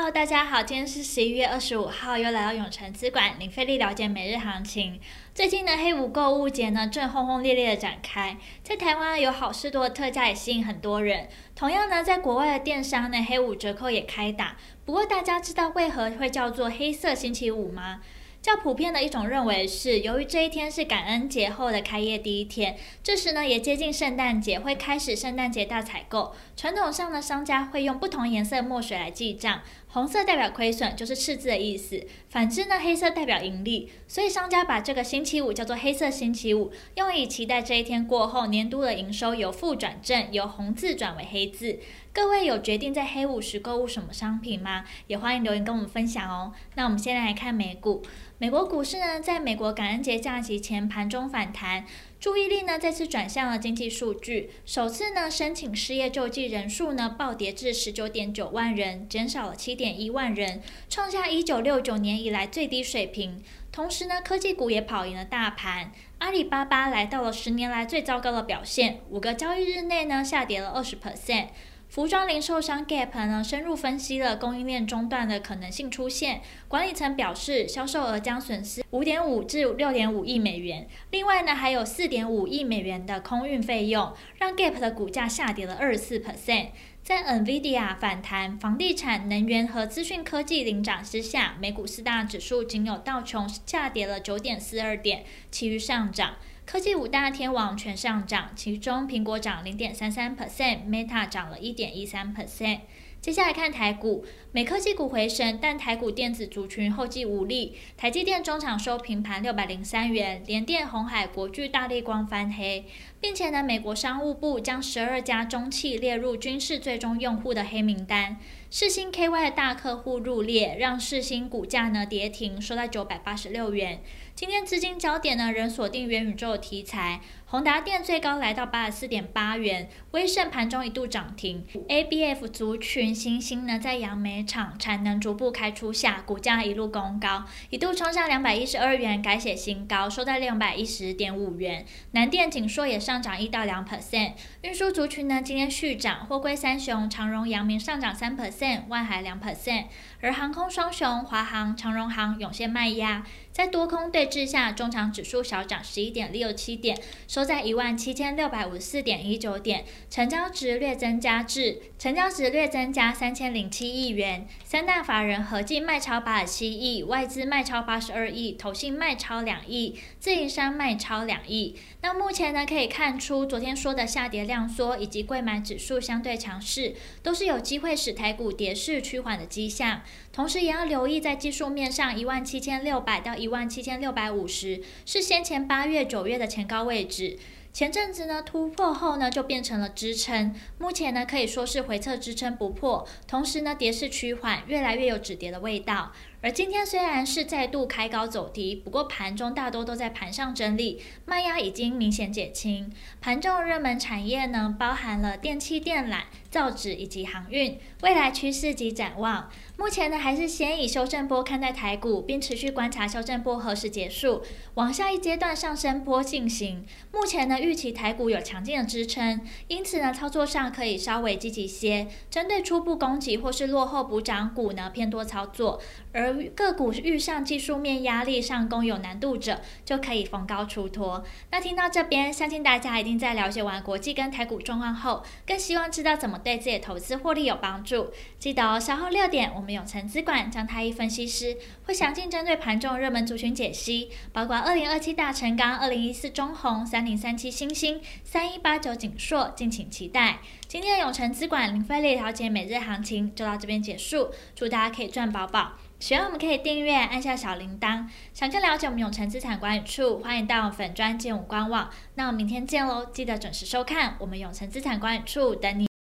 Hello，大家好，今天是十一月二十五号，又来到永城资管，零费力了解每日行情。最近呢，黑五购物节呢正轰轰烈烈的展开，在台湾有好事多的特价也吸引很多人。同样呢，在国外的电商呢，黑五折扣也开打。不过大家知道为何会叫做黑色星期五吗？较普遍的一种认为是，由于这一天是感恩节后的开业第一天，这时呢也接近圣诞节，会开始圣诞节大采购。传统上呢，商家会用不同颜色墨水来记账，红色代表亏损，就是赤字的意思；反之呢，黑色代表盈利。所以商家把这个星期五叫做黑色星期五，用以期待这一天过后，年度的营收由负转正，由红字转为黑字。各位有决定在黑五时购物什么商品吗？也欢迎留言跟我们分享哦。那我们先来看美股。美国股市呢，在美国感恩节假期前盘中反弹，注意力呢再次转向了经济数据。首次呢，申请失业救济人数呢暴跌至十九点九万人，减少了七点一万人，创下一九六九年以来最低水平。同时呢，科技股也跑赢了大盘，阿里巴巴来到了十年来最糟糕的表现，五个交易日内呢下跌了二十 percent。服装零售商 Gap 呢，深入分析了供应链中断的可能性出现。管理层表示，销售额将损失五点五至六点五亿美元。另外呢，还有四点五亿美元的空运费用，让 Gap 的股价下跌了二十四 percent。在 NVIDIA 反弹、房地产、能源和资讯科技领涨之下，美股四大指数仅有道琼下跌了九点四二点，其余上涨。科技五大天王全上涨，其中苹果涨零点三三 percent，Meta 涨了一点一三 percent。接下来看台股，美科技股回升，但台股电子族群后继无力。台积电中场收平盘六百零三元，联电、鸿海、国巨、大立光翻黑，并且呢，美国商务部将十二家中企列入军事最终用户的黑名单。世芯 KY 的大客户入列，让世芯股价呢跌停，收在九百八十六元。今天资金焦点呢仍锁定元宇宙题材。宏达电最高来到八十四点八元，威盛盘中一度涨停。ABF 族群新兴呢，在杨梅厂产能逐步开出下，股价一路攻高，一度冲上两百一十二元，改写新高，收在两百一十点五元。南电、景硕也是上涨一到两 percent。运输族群呢，今天续涨，货柜三雄长荣、阳明上涨三 percent，万海两 percent。而航空双雄华航、长荣航涌现卖压，在多空对峙下，中场指数小涨十一点六七点，收在一万七千六百五十四点一九点，成交值略增加至成交值略增加三千零七亿元，三大法人合计卖超八十七亿，外资卖超八十二亿，投信卖超两亿，自营商卖超两亿。那目前呢，可以看出昨天说的下跌量缩以及柜买指数相对强势，都是有机会使台股跌势趋缓的迹象。同时也要留意，在技术面上，一万七千六百到一万七千六百五十是先前八月、九月的前高位置。前阵子呢突破后呢就变成了支撑，目前呢可以说是回撤支撑不破，同时呢跌势趋缓，越来越有止跌的味道。而今天虽然是再度开高走低，不过盘中大多都在盘上整理，卖压已经明显减轻。盘中热门产业呢，包含了电气电缆、造纸以及航运。未来趋势及展望，目前呢还是先以修正波看待台股，并持续观察修正波何时结束，往下一阶段上升波进行。目前呢预期台股有强劲的支撑，因此呢操作上可以稍微积极些，针对初步攻击或是落后补涨股呢偏多操作，而个股遇上技术面压力上攻有难度者，就可以逢高出脱。那听到这边，相信大家一定在了解完国际跟台股状况后，更希望知道怎么对自己的投资获利有帮助。记得哦，稍后六点，我们永诚资管张太一分析师会详尽针对盘中热门族群解析，包括二零二七大成钢、二零一四中红、三零三七星星、三一八九景硕，敬请期待。今天的永诚资管零费率了解每日行情就到这边结束，祝大家可以赚饱饱。喜欢我们可以订阅，按下小铃铛。想更了解我们永诚资产管理处，欢迎到粉专建五官网。那我们明天见喽，记得准时收看我们永诚资产管理处等你。